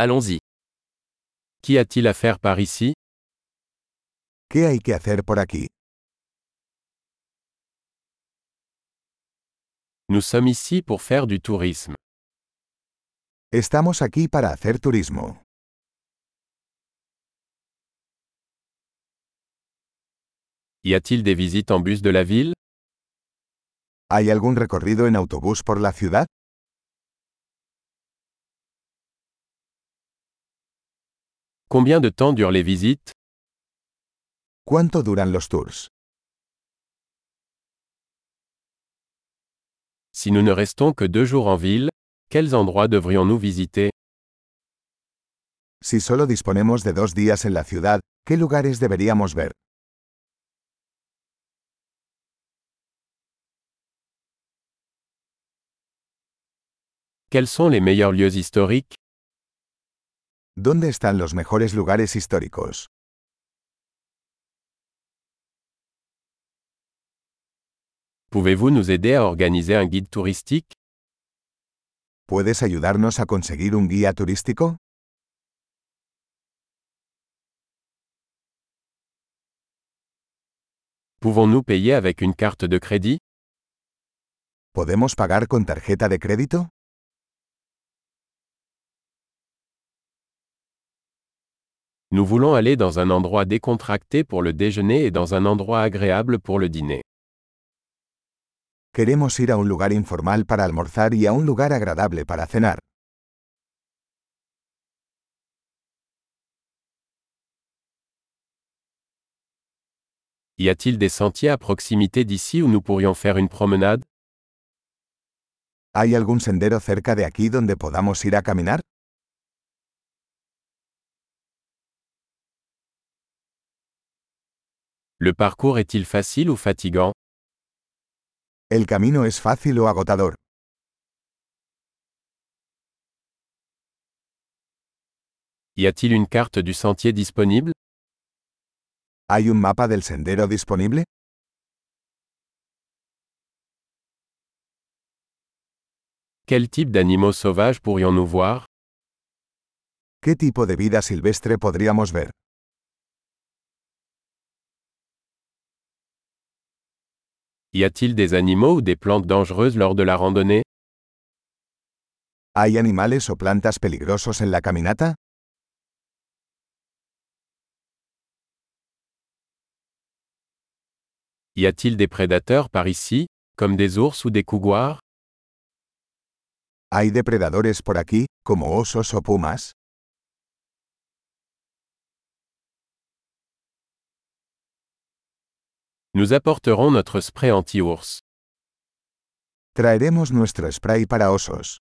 Allons-y. Qu'y a-t-il à faire par ici? ¿Qué hay que hacer por aquí? Nous sommes ici pour faire du tourisme. Estamos aquí para hacer turismo. Y a-t-il des visites en bus de la ville? ¿Hay algún recorrido en autobús por la ciudad? Combien de temps durent les visites? ¿Cuánto duran los tours? Si nous ne restons que deux jours en ville, quels endroits devrions-nous visiter? Si solo disponemos de dos días en la ciudad, ¿qué lugares deberíamos ver? Quels sont les meilleurs lieux historiques? ¿Dónde están los mejores lugares históricos? Pouvez-vous nous aider à organiser un guide touristique ¿Puedes ayudarnos a conseguir un guía turístico? Pouvons-nous payer avec une carte de crédit ¿Podemos pagar con tarjeta de crédito? Nous voulons aller dans un endroit décontracté pour le déjeuner et dans un endroit agréable pour le dîner. Queremos ir a un lugar informal para almorzar y a un lugar agradable para cenar. Y a-t-il des sentiers à proximité d'ici où nous pourrions faire une promenade? ¿Hay algún sendero cerca de aquí donde podamos ir a caminar? Le parcours est-il facile ou fatigant? ¿El camino es fácil o agotador? Y a-t-il une carte du sentier disponible? ¿Hay un mapa del sendero disponible? Quel type d'animaux sauvages pourrions-nous voir? ¿Qué tipo de vida silvestre podríamos ver? Y a-t-il des animaux ou des plantes dangereuses lors de la randonnée? ¿Hay animales o plantas peligrosos en la caminata? Y a-t-il des prédateurs par ici, comme des ours ou des couguars? ¿Hay depredadores por aquí, como osos o pumas? Nous apporterons notre spray anti-ours. Traeremos nuestro spray para osos.